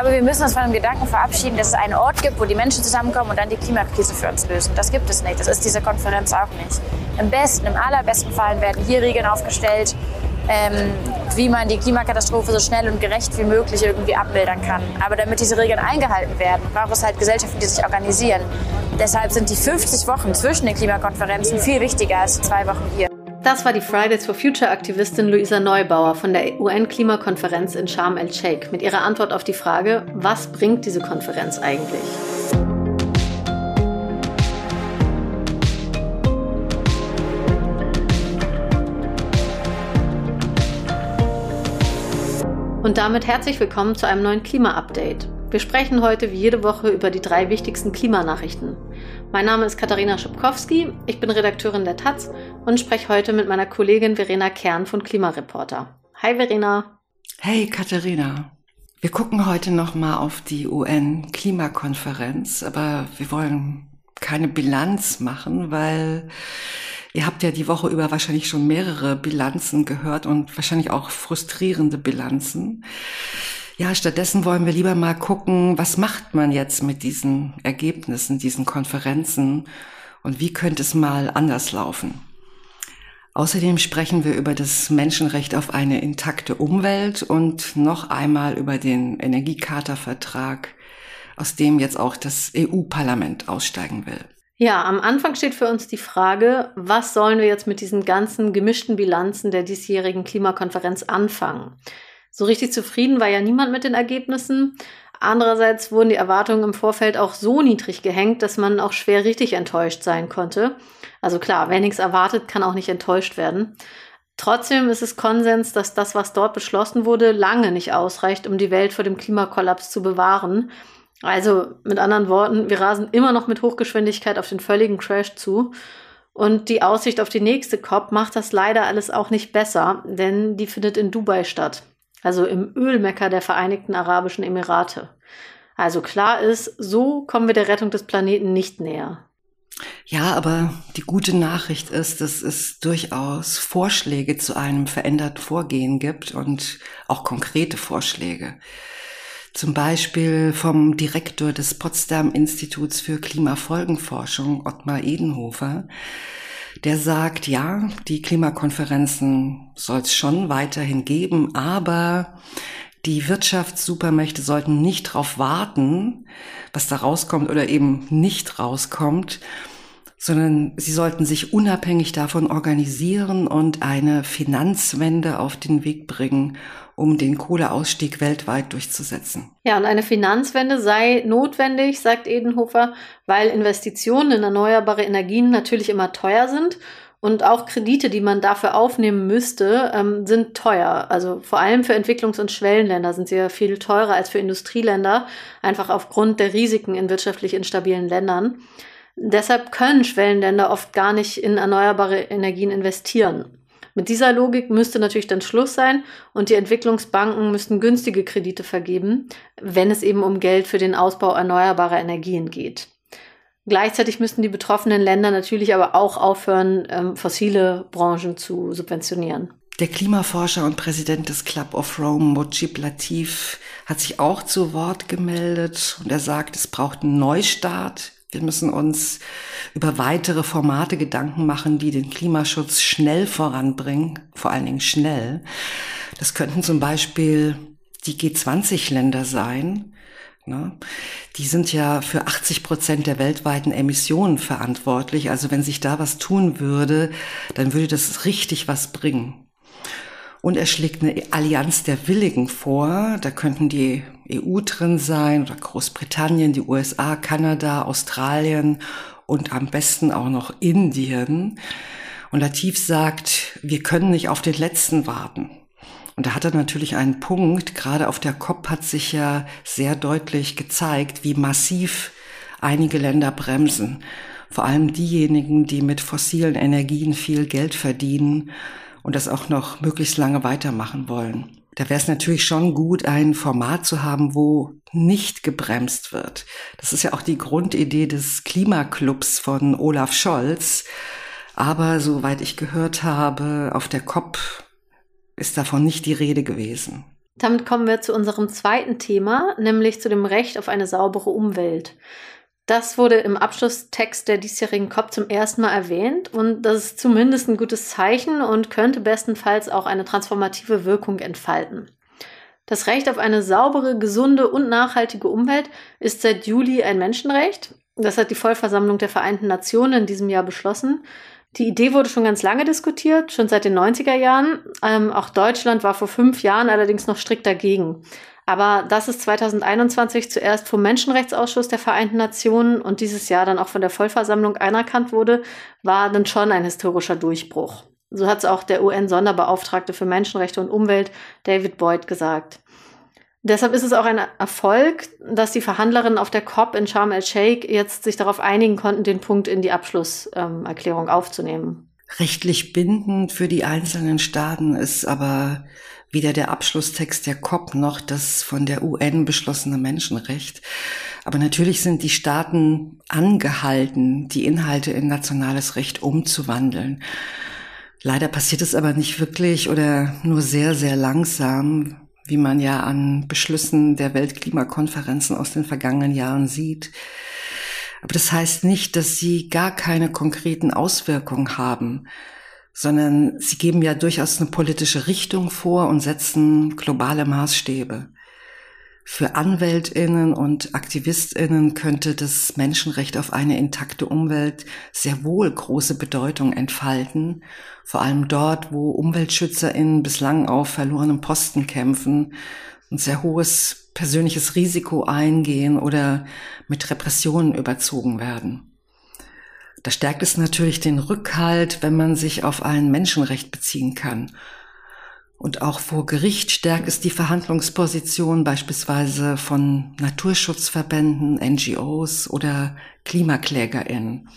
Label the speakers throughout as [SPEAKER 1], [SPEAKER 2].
[SPEAKER 1] glaube, wir müssen uns von dem Gedanken verabschieden, dass es einen Ort gibt, wo die Menschen zusammenkommen und dann die Klimakrise für uns lösen. Das gibt es nicht. Das ist diese Konferenz auch nicht. Im besten, im allerbesten Fall werden hier Regeln aufgestellt, ähm, wie man die Klimakatastrophe so schnell und gerecht wie möglich irgendwie abmildern kann. Aber damit diese Regeln eingehalten werden, braucht es halt Gesellschaften, die sich organisieren. Deshalb sind die 50 Wochen zwischen den Klimakonferenzen viel wichtiger als zwei Wochen hier.
[SPEAKER 2] Das war die Fridays for Future Aktivistin Luisa Neubauer von der UN-Klimakonferenz in Sharm el-Sheikh mit ihrer Antwort auf die Frage, was bringt diese Konferenz eigentlich? Und damit herzlich willkommen zu einem neuen Klima-Update. Wir sprechen heute wie jede Woche über die drei wichtigsten Klimanachrichten. Mein Name ist Katharina Schipkowski, ich bin Redakteurin der Taz und spreche heute mit meiner Kollegin Verena Kern von Klimareporter. Hi Verena.
[SPEAKER 3] Hey Katharina. Wir gucken heute nochmal auf die UN-Klimakonferenz, aber wir wollen keine Bilanz machen, weil Ihr habt ja die Woche über wahrscheinlich schon mehrere Bilanzen gehört und wahrscheinlich auch frustrierende Bilanzen. Ja, stattdessen wollen wir lieber mal gucken, was macht man jetzt mit diesen Ergebnissen, diesen Konferenzen und wie könnte es mal anders laufen. Außerdem sprechen wir über das Menschenrecht auf eine intakte Umwelt und noch einmal über den Energiecharta-Vertrag, aus dem jetzt auch das EU-Parlament aussteigen will.
[SPEAKER 2] Ja, am Anfang steht für uns die Frage, was sollen wir jetzt mit diesen ganzen gemischten Bilanzen der diesjährigen Klimakonferenz anfangen? So richtig zufrieden war ja niemand mit den Ergebnissen. Andererseits wurden die Erwartungen im Vorfeld auch so niedrig gehängt, dass man auch schwer richtig enttäuscht sein konnte. Also klar, wer nichts erwartet, kann auch nicht enttäuscht werden. Trotzdem ist es Konsens, dass das, was dort beschlossen wurde, lange nicht ausreicht, um die Welt vor dem Klimakollaps zu bewahren. Also mit anderen Worten, wir rasen immer noch mit Hochgeschwindigkeit auf den völligen Crash zu. Und die Aussicht auf die nächste COP macht das leider alles auch nicht besser, denn die findet in Dubai statt, also im Ölmecker der Vereinigten Arabischen Emirate. Also klar ist, so kommen wir der Rettung des Planeten nicht näher.
[SPEAKER 3] Ja, aber die gute Nachricht ist, dass es durchaus Vorschläge zu einem veränderten Vorgehen gibt und auch konkrete Vorschläge. Zum Beispiel vom Direktor des Potsdam Instituts für Klimafolgenforschung, Ottmar Edenhofer. Der sagt, ja, die Klimakonferenzen soll es schon weiterhin geben, aber die Wirtschaftssupermächte sollten nicht darauf warten, was da rauskommt oder eben nicht rauskommt, sondern sie sollten sich unabhängig davon organisieren und eine Finanzwende auf den Weg bringen, um den Kohleausstieg weltweit durchzusetzen.
[SPEAKER 2] Ja, und eine Finanzwende sei notwendig, sagt Edenhofer, weil Investitionen in erneuerbare Energien natürlich immer teuer sind und auch Kredite, die man dafür aufnehmen müsste, ähm, sind teuer. Also vor allem für Entwicklungs- und Schwellenländer sind sie ja viel teurer als für Industrieländer, einfach aufgrund der Risiken in wirtschaftlich instabilen Ländern. Deshalb können Schwellenländer oft gar nicht in erneuerbare Energien investieren. Mit dieser Logik müsste natürlich dann Schluss sein und die Entwicklungsbanken müssten günstige Kredite vergeben, wenn es eben um Geld für den Ausbau erneuerbarer Energien geht. Gleichzeitig müssten die betroffenen Länder natürlich aber auch aufhören, ähm, fossile Branchen zu subventionieren.
[SPEAKER 3] Der Klimaforscher und Präsident des Club of Rome, Mojib Latif, hat sich auch zu Wort gemeldet und er sagt, es braucht einen Neustart wir müssen uns über weitere Formate Gedanken machen, die den Klimaschutz schnell voranbringen, vor allen Dingen schnell. Das könnten zum Beispiel die G20-Länder sein. Ne? Die sind ja für 80 Prozent der weltweiten Emissionen verantwortlich. Also wenn sich da was tun würde, dann würde das richtig was bringen. Und er schlägt eine Allianz der Willigen vor. Da könnten die EU drin sein oder Großbritannien, die USA, Kanada, Australien und am besten auch noch Indien. Und Latif sagt, wir können nicht auf den letzten warten. Und da hat er natürlich einen Punkt. Gerade auf der COP hat sich ja sehr deutlich gezeigt, wie massiv einige Länder bremsen. Vor allem diejenigen, die mit fossilen Energien viel Geld verdienen und das auch noch möglichst lange weitermachen wollen. Da wäre es natürlich schon gut, ein Format zu haben, wo nicht gebremst wird. Das ist ja auch die Grundidee des Klimaclubs von Olaf Scholz. Aber soweit ich gehört habe, auf der COP ist davon nicht die Rede gewesen.
[SPEAKER 2] Damit kommen wir zu unserem zweiten Thema, nämlich zu dem Recht auf eine saubere Umwelt. Das wurde im Abschlusstext der diesjährigen COP zum ersten Mal erwähnt und das ist zumindest ein gutes Zeichen und könnte bestenfalls auch eine transformative Wirkung entfalten. Das Recht auf eine saubere, gesunde und nachhaltige Umwelt ist seit Juli ein Menschenrecht. Das hat die Vollversammlung der Vereinten Nationen in diesem Jahr beschlossen. Die Idee wurde schon ganz lange diskutiert, schon seit den 90er Jahren. Ähm, auch Deutschland war vor fünf Jahren allerdings noch strikt dagegen. Aber dass es 2021 zuerst vom Menschenrechtsausschuss der Vereinten Nationen und dieses Jahr dann auch von der Vollversammlung anerkannt wurde, war dann schon ein historischer Durchbruch. So hat es auch der UN-Sonderbeauftragte für Menschenrechte und Umwelt, David Boyd, gesagt. Deshalb ist es auch ein Erfolg, dass die Verhandlerinnen auf der COP in Sharm el-Sheikh jetzt sich darauf einigen konnten, den Punkt in die Abschlusserklärung ähm, aufzunehmen.
[SPEAKER 3] Rechtlich bindend für die einzelnen Staaten ist aber weder der Abschlusstext der COP noch das von der UN beschlossene Menschenrecht. Aber natürlich sind die Staaten angehalten, die Inhalte in nationales Recht umzuwandeln. Leider passiert es aber nicht wirklich oder nur sehr, sehr langsam, wie man ja an Beschlüssen der Weltklimakonferenzen aus den vergangenen Jahren sieht. Aber das heißt nicht, dass sie gar keine konkreten Auswirkungen haben sondern sie geben ja durchaus eine politische Richtung vor und setzen globale Maßstäbe. Für Anwältinnen und Aktivistinnen könnte das Menschenrecht auf eine intakte Umwelt sehr wohl große Bedeutung entfalten, vor allem dort, wo Umweltschützerinnen bislang auf verlorenem Posten kämpfen und sehr hohes persönliches Risiko eingehen oder mit Repressionen überzogen werden. Da stärkt es natürlich den Rückhalt, wenn man sich auf ein Menschenrecht beziehen kann. Und auch vor Gericht stärkt es die Verhandlungsposition beispielsweise von Naturschutzverbänden, NGOs oder KlimaklägerInnen.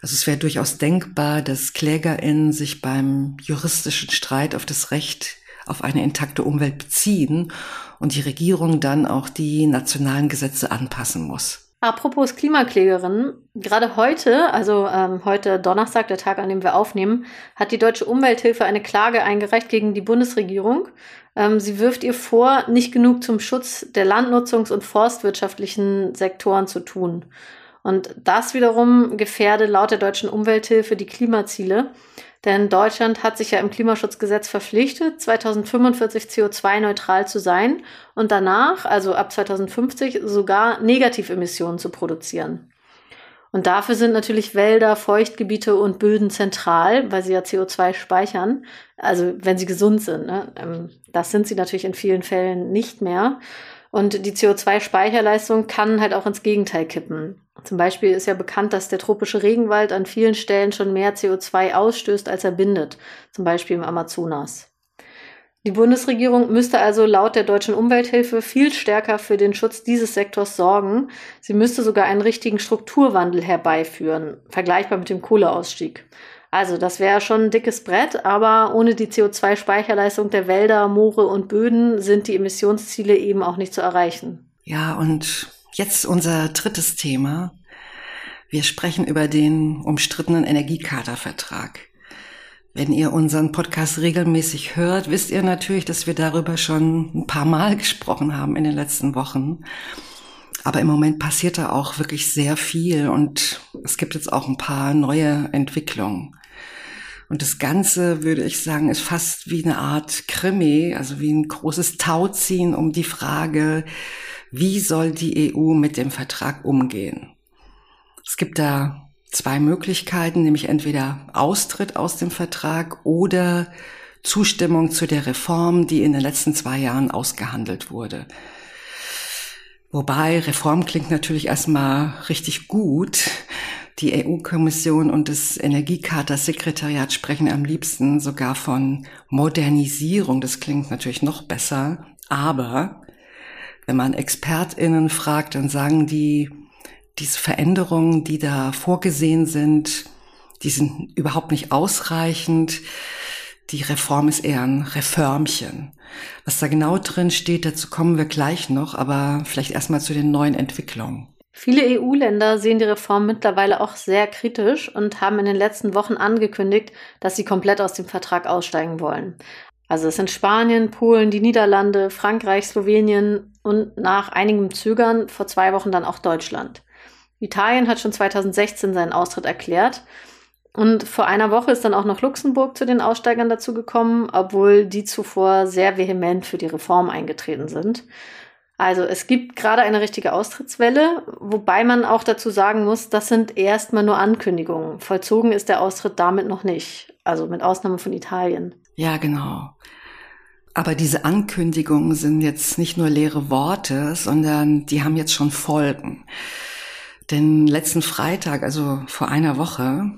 [SPEAKER 3] Also es wäre durchaus denkbar, dass KlägerInnen sich beim juristischen Streit auf das Recht auf eine intakte Umwelt beziehen und die Regierung dann auch die nationalen Gesetze anpassen muss.
[SPEAKER 2] Apropos Klimaklägerin, gerade heute, also ähm, heute Donnerstag, der Tag, an dem wir aufnehmen, hat die Deutsche Umwelthilfe eine Klage eingereicht gegen die Bundesregierung. Ähm, sie wirft ihr vor, nicht genug zum Schutz der landnutzungs- und forstwirtschaftlichen Sektoren zu tun. Und das wiederum gefährde laut der Deutschen Umwelthilfe die Klimaziele. Denn Deutschland hat sich ja im Klimaschutzgesetz verpflichtet, 2045 CO2-neutral zu sein und danach, also ab 2050, sogar Negativemissionen zu produzieren. Und dafür sind natürlich Wälder, Feuchtgebiete und Böden zentral, weil sie ja CO2 speichern. Also wenn sie gesund sind. Ne? Ähm, das sind sie natürlich in vielen Fällen nicht mehr. Und die CO2-Speicherleistung kann halt auch ins Gegenteil kippen. Zum Beispiel ist ja bekannt, dass der tropische Regenwald an vielen Stellen schon mehr CO2 ausstößt, als er bindet. Zum Beispiel im Amazonas. Die Bundesregierung müsste also laut der deutschen Umwelthilfe viel stärker für den Schutz dieses Sektors sorgen. Sie müsste sogar einen richtigen Strukturwandel herbeiführen, vergleichbar mit dem Kohleausstieg. Also das wäre schon ein dickes Brett, aber ohne die CO2-Speicherleistung der Wälder, Moore und Böden sind die Emissionsziele eben auch nicht zu erreichen.
[SPEAKER 3] Ja, und jetzt unser drittes Thema. Wir sprechen über den umstrittenen Energiekadervertrag. Wenn ihr unseren Podcast regelmäßig hört, wisst ihr natürlich, dass wir darüber schon ein paar Mal gesprochen haben in den letzten Wochen. Aber im Moment passiert da auch wirklich sehr viel und es gibt jetzt auch ein paar neue Entwicklungen. Und das Ganze, würde ich sagen, ist fast wie eine Art Krimi, also wie ein großes Tauziehen um die Frage, wie soll die EU mit dem Vertrag umgehen? Es gibt da zwei Möglichkeiten, nämlich entweder Austritt aus dem Vertrag oder Zustimmung zu der Reform, die in den letzten zwei Jahren ausgehandelt wurde. Wobei Reform klingt natürlich erstmal richtig gut. Die EU-Kommission und das Energiecharta-Sekretariat sprechen am liebsten sogar von Modernisierung. Das klingt natürlich noch besser. Aber wenn man ExpertInnen fragt, dann sagen die, diese Veränderungen, die da vorgesehen sind, die sind überhaupt nicht ausreichend. Die Reform ist eher ein Reformchen. Was da genau drin steht, dazu kommen wir gleich noch, aber vielleicht erstmal zu den neuen Entwicklungen.
[SPEAKER 2] Viele EU-Länder sehen die Reform mittlerweile auch sehr kritisch und haben in den letzten Wochen angekündigt, dass sie komplett aus dem Vertrag aussteigen wollen. Also es sind Spanien, Polen, die Niederlande, Frankreich, Slowenien und nach einigem Zögern vor zwei Wochen dann auch Deutschland. Italien hat schon 2016 seinen Austritt erklärt. Und vor einer Woche ist dann auch noch Luxemburg zu den Aussteigern dazu gekommen, obwohl die zuvor sehr vehement für die Reform eingetreten sind. Also es gibt gerade eine richtige Austrittswelle, wobei man auch dazu sagen muss, das sind erstmal nur Ankündigungen. Vollzogen ist der Austritt damit noch nicht, also mit Ausnahme von Italien.
[SPEAKER 3] Ja, genau. Aber diese Ankündigungen sind jetzt nicht nur leere Worte, sondern die haben jetzt schon Folgen. Denn letzten Freitag, also vor einer Woche,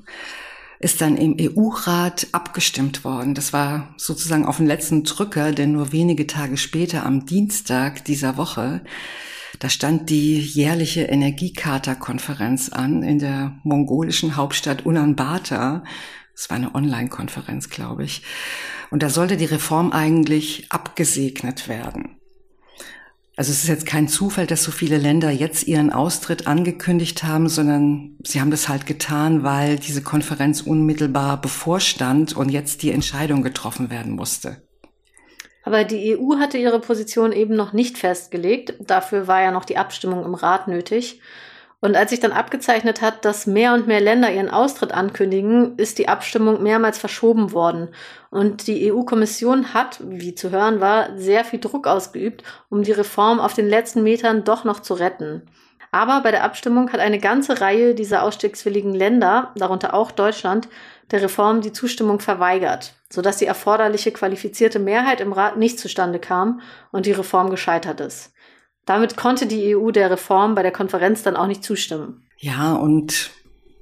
[SPEAKER 3] ist dann im EU-Rat abgestimmt worden. Das war sozusagen auf den letzten Drücker, denn nur wenige Tage später, am Dienstag dieser Woche, da stand die jährliche Energiecharta-Konferenz an in der mongolischen Hauptstadt Ulaanbaatar. Das war eine Online-Konferenz, glaube ich. Und da sollte die Reform eigentlich abgesegnet werden. Also es ist jetzt kein Zufall, dass so viele Länder jetzt ihren Austritt angekündigt haben, sondern sie haben das halt getan, weil diese Konferenz unmittelbar bevorstand und jetzt die Entscheidung getroffen werden musste.
[SPEAKER 2] Aber die EU hatte ihre Position eben noch nicht festgelegt. Dafür war ja noch die Abstimmung im Rat nötig. Und als sich dann abgezeichnet hat, dass mehr und mehr Länder ihren Austritt ankündigen, ist die Abstimmung mehrmals verschoben worden. Und die EU-Kommission hat, wie zu hören war, sehr viel Druck ausgeübt, um die Reform auf den letzten Metern doch noch zu retten. Aber bei der Abstimmung hat eine ganze Reihe dieser ausstiegswilligen Länder, darunter auch Deutschland, der Reform die Zustimmung verweigert, sodass die erforderliche qualifizierte Mehrheit im Rat nicht zustande kam und die Reform gescheitert ist. Damit konnte die EU der Reform bei der Konferenz dann auch nicht zustimmen.
[SPEAKER 3] Ja, und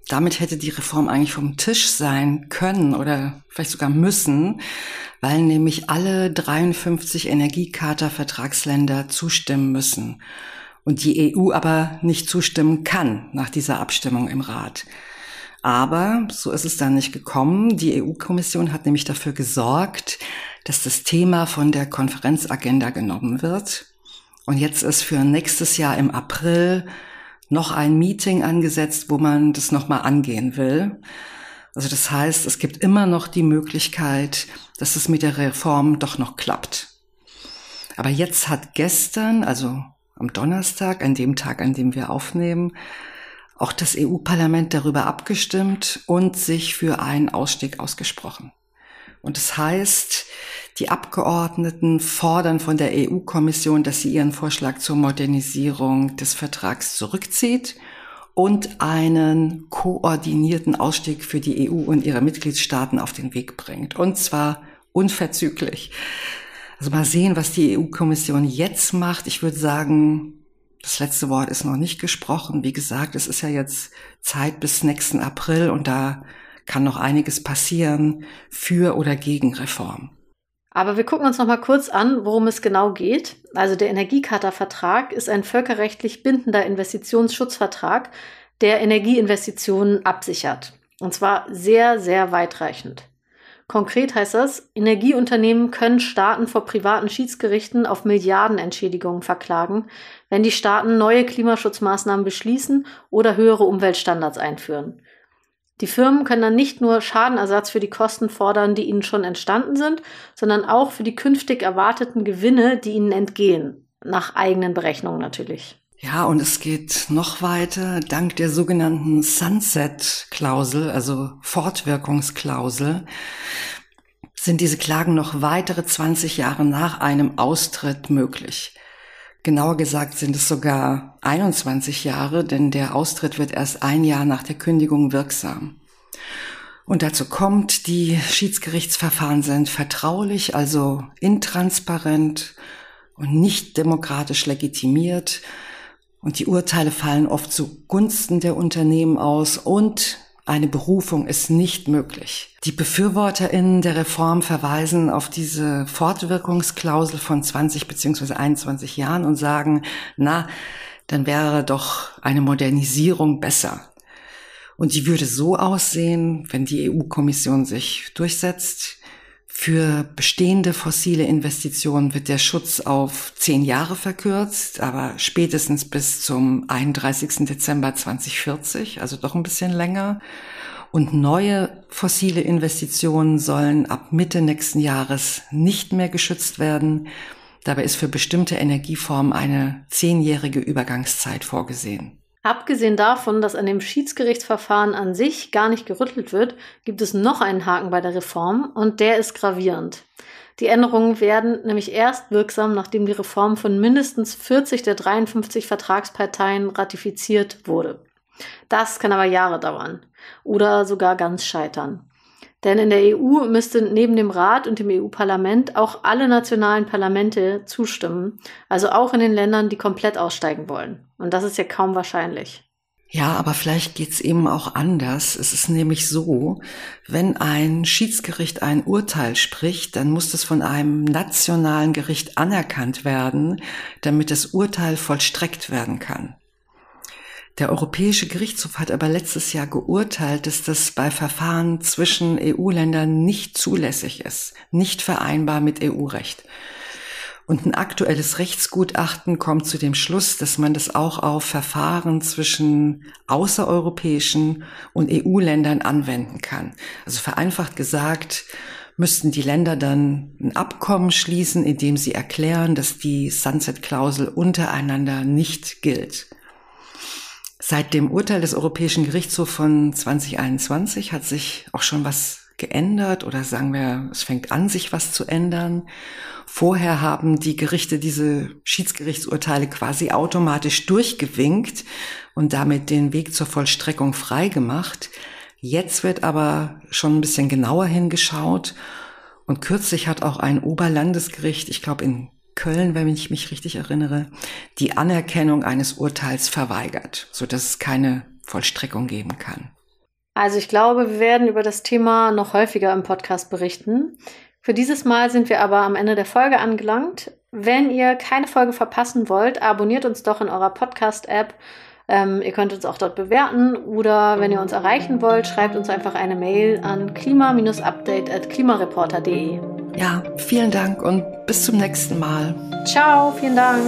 [SPEAKER 3] damit hätte die Reform eigentlich vom Tisch sein können oder vielleicht sogar müssen, weil nämlich alle 53 Energiecharta-Vertragsländer zustimmen müssen und die EU aber nicht zustimmen kann nach dieser Abstimmung im Rat. Aber so ist es dann nicht gekommen. Die EU-Kommission hat nämlich dafür gesorgt, dass das Thema von der Konferenzagenda genommen wird und jetzt ist für nächstes Jahr im April noch ein Meeting angesetzt, wo man das nochmal angehen will. Also das heißt, es gibt immer noch die Möglichkeit, dass es mit der Reform doch noch klappt. Aber jetzt hat gestern, also am Donnerstag, an dem Tag, an dem wir aufnehmen, auch das EU-Parlament darüber abgestimmt und sich für einen Ausstieg ausgesprochen. Und das heißt, die Abgeordneten fordern von der EU-Kommission, dass sie ihren Vorschlag zur Modernisierung des Vertrags zurückzieht und einen koordinierten Ausstieg für die EU und ihre Mitgliedstaaten auf den Weg bringt. Und zwar unverzüglich. Also mal sehen, was die EU-Kommission jetzt macht. Ich würde sagen, das letzte Wort ist noch nicht gesprochen. Wie gesagt, es ist ja jetzt Zeit bis nächsten April und da kann noch einiges passieren für oder gegen Reform.
[SPEAKER 2] Aber wir gucken uns noch mal kurz an, worum es genau geht. Also der Energiecharta-Vertrag ist ein völkerrechtlich bindender Investitionsschutzvertrag, der Energieinvestitionen absichert. Und zwar sehr, sehr weitreichend. Konkret heißt das, Energieunternehmen können Staaten vor privaten Schiedsgerichten auf Milliardenentschädigungen verklagen, wenn die Staaten neue Klimaschutzmaßnahmen beschließen oder höhere Umweltstandards einführen. Die Firmen können dann nicht nur Schadenersatz für die Kosten fordern, die ihnen schon entstanden sind, sondern auch für die künftig erwarteten Gewinne, die ihnen entgehen. Nach eigenen Berechnungen natürlich.
[SPEAKER 3] Ja, und es geht noch weiter. Dank der sogenannten Sunset-Klausel, also Fortwirkungsklausel, sind diese Klagen noch weitere 20 Jahre nach einem Austritt möglich. Genauer gesagt sind es sogar 21 Jahre, denn der Austritt wird erst ein Jahr nach der Kündigung wirksam. Und dazu kommt, die Schiedsgerichtsverfahren sind vertraulich, also intransparent und nicht demokratisch legitimiert. Und die Urteile fallen oft zugunsten der Unternehmen aus und eine Berufung ist nicht möglich. Die BefürworterInnen der Reform verweisen auf diese Fortwirkungsklausel von 20 bzw. 21 Jahren und sagen, na, dann wäre doch eine Modernisierung besser. Und die würde so aussehen, wenn die EU-Kommission sich durchsetzt, für bestehende fossile Investitionen wird der Schutz auf zehn Jahre verkürzt, aber spätestens bis zum 31. Dezember 2040, also doch ein bisschen länger. Und neue fossile Investitionen sollen ab Mitte nächsten Jahres nicht mehr geschützt werden. Dabei ist für bestimmte Energieformen eine zehnjährige Übergangszeit vorgesehen.
[SPEAKER 2] Abgesehen davon, dass an dem Schiedsgerichtsverfahren an sich gar nicht gerüttelt wird, gibt es noch einen Haken bei der Reform und der ist gravierend. Die Änderungen werden nämlich erst wirksam, nachdem die Reform von mindestens 40 der 53 Vertragsparteien ratifiziert wurde. Das kann aber Jahre dauern oder sogar ganz scheitern. Denn in der EU müsste neben dem Rat und dem EU-Parlament auch alle nationalen Parlamente zustimmen, also auch in den Ländern, die komplett aussteigen wollen. Und das ist ja kaum wahrscheinlich.
[SPEAKER 3] Ja, aber vielleicht geht's eben auch anders. Es ist nämlich so, wenn ein Schiedsgericht ein Urteil spricht, dann muss das von einem nationalen Gericht anerkannt werden, damit das Urteil vollstreckt werden kann. Der Europäische Gerichtshof hat aber letztes Jahr geurteilt, dass das bei Verfahren zwischen EU-Ländern nicht zulässig ist, nicht vereinbar mit EU-Recht. Und ein aktuelles Rechtsgutachten kommt zu dem Schluss, dass man das auch auf Verfahren zwischen außereuropäischen und EU-Ländern anwenden kann. Also vereinfacht gesagt, müssten die Länder dann ein Abkommen schließen, in dem sie erklären, dass die Sunset-Klausel untereinander nicht gilt. Seit dem Urteil des Europäischen Gerichtshofs von 2021 hat sich auch schon was geändert oder sagen wir, es fängt an, sich was zu ändern. Vorher haben die Gerichte diese Schiedsgerichtsurteile quasi automatisch durchgewinkt und damit den Weg zur Vollstreckung freigemacht. Jetzt wird aber schon ein bisschen genauer hingeschaut und kürzlich hat auch ein Oberlandesgericht, ich glaube in Köln, wenn ich mich richtig erinnere, die Anerkennung eines Urteils verweigert, so dass es keine Vollstreckung geben kann.
[SPEAKER 2] Also ich glaube, wir werden über das Thema noch häufiger im Podcast berichten. Für dieses Mal sind wir aber am Ende der Folge angelangt. Wenn ihr keine Folge verpassen wollt, abonniert uns doch in eurer Podcast-App. Ähm, ihr könnt uns auch dort bewerten oder wenn ihr uns erreichen wollt, schreibt uns einfach eine Mail an klima-update.klimareporter.de.
[SPEAKER 3] Ja, vielen Dank und bis zum nächsten Mal.
[SPEAKER 2] Ciao, vielen Dank.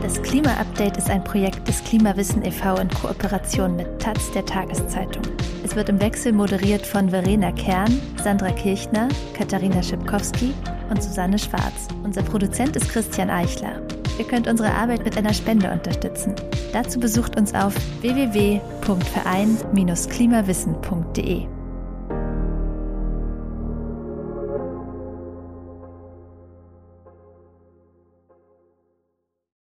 [SPEAKER 1] Das Klima-Update ist ein Projekt des Klimawissen e.V. in Kooperation mit Taz der Tageszeitung. Es wird im Wechsel moderiert von Verena Kern, Sandra Kirchner, Katharina Schipkowski und Susanne Schwarz. Unser Produzent ist Christian Eichler. Ihr könnt unsere Arbeit mit einer Spende unterstützen. Dazu besucht uns auf www.verein-klimawissen.de.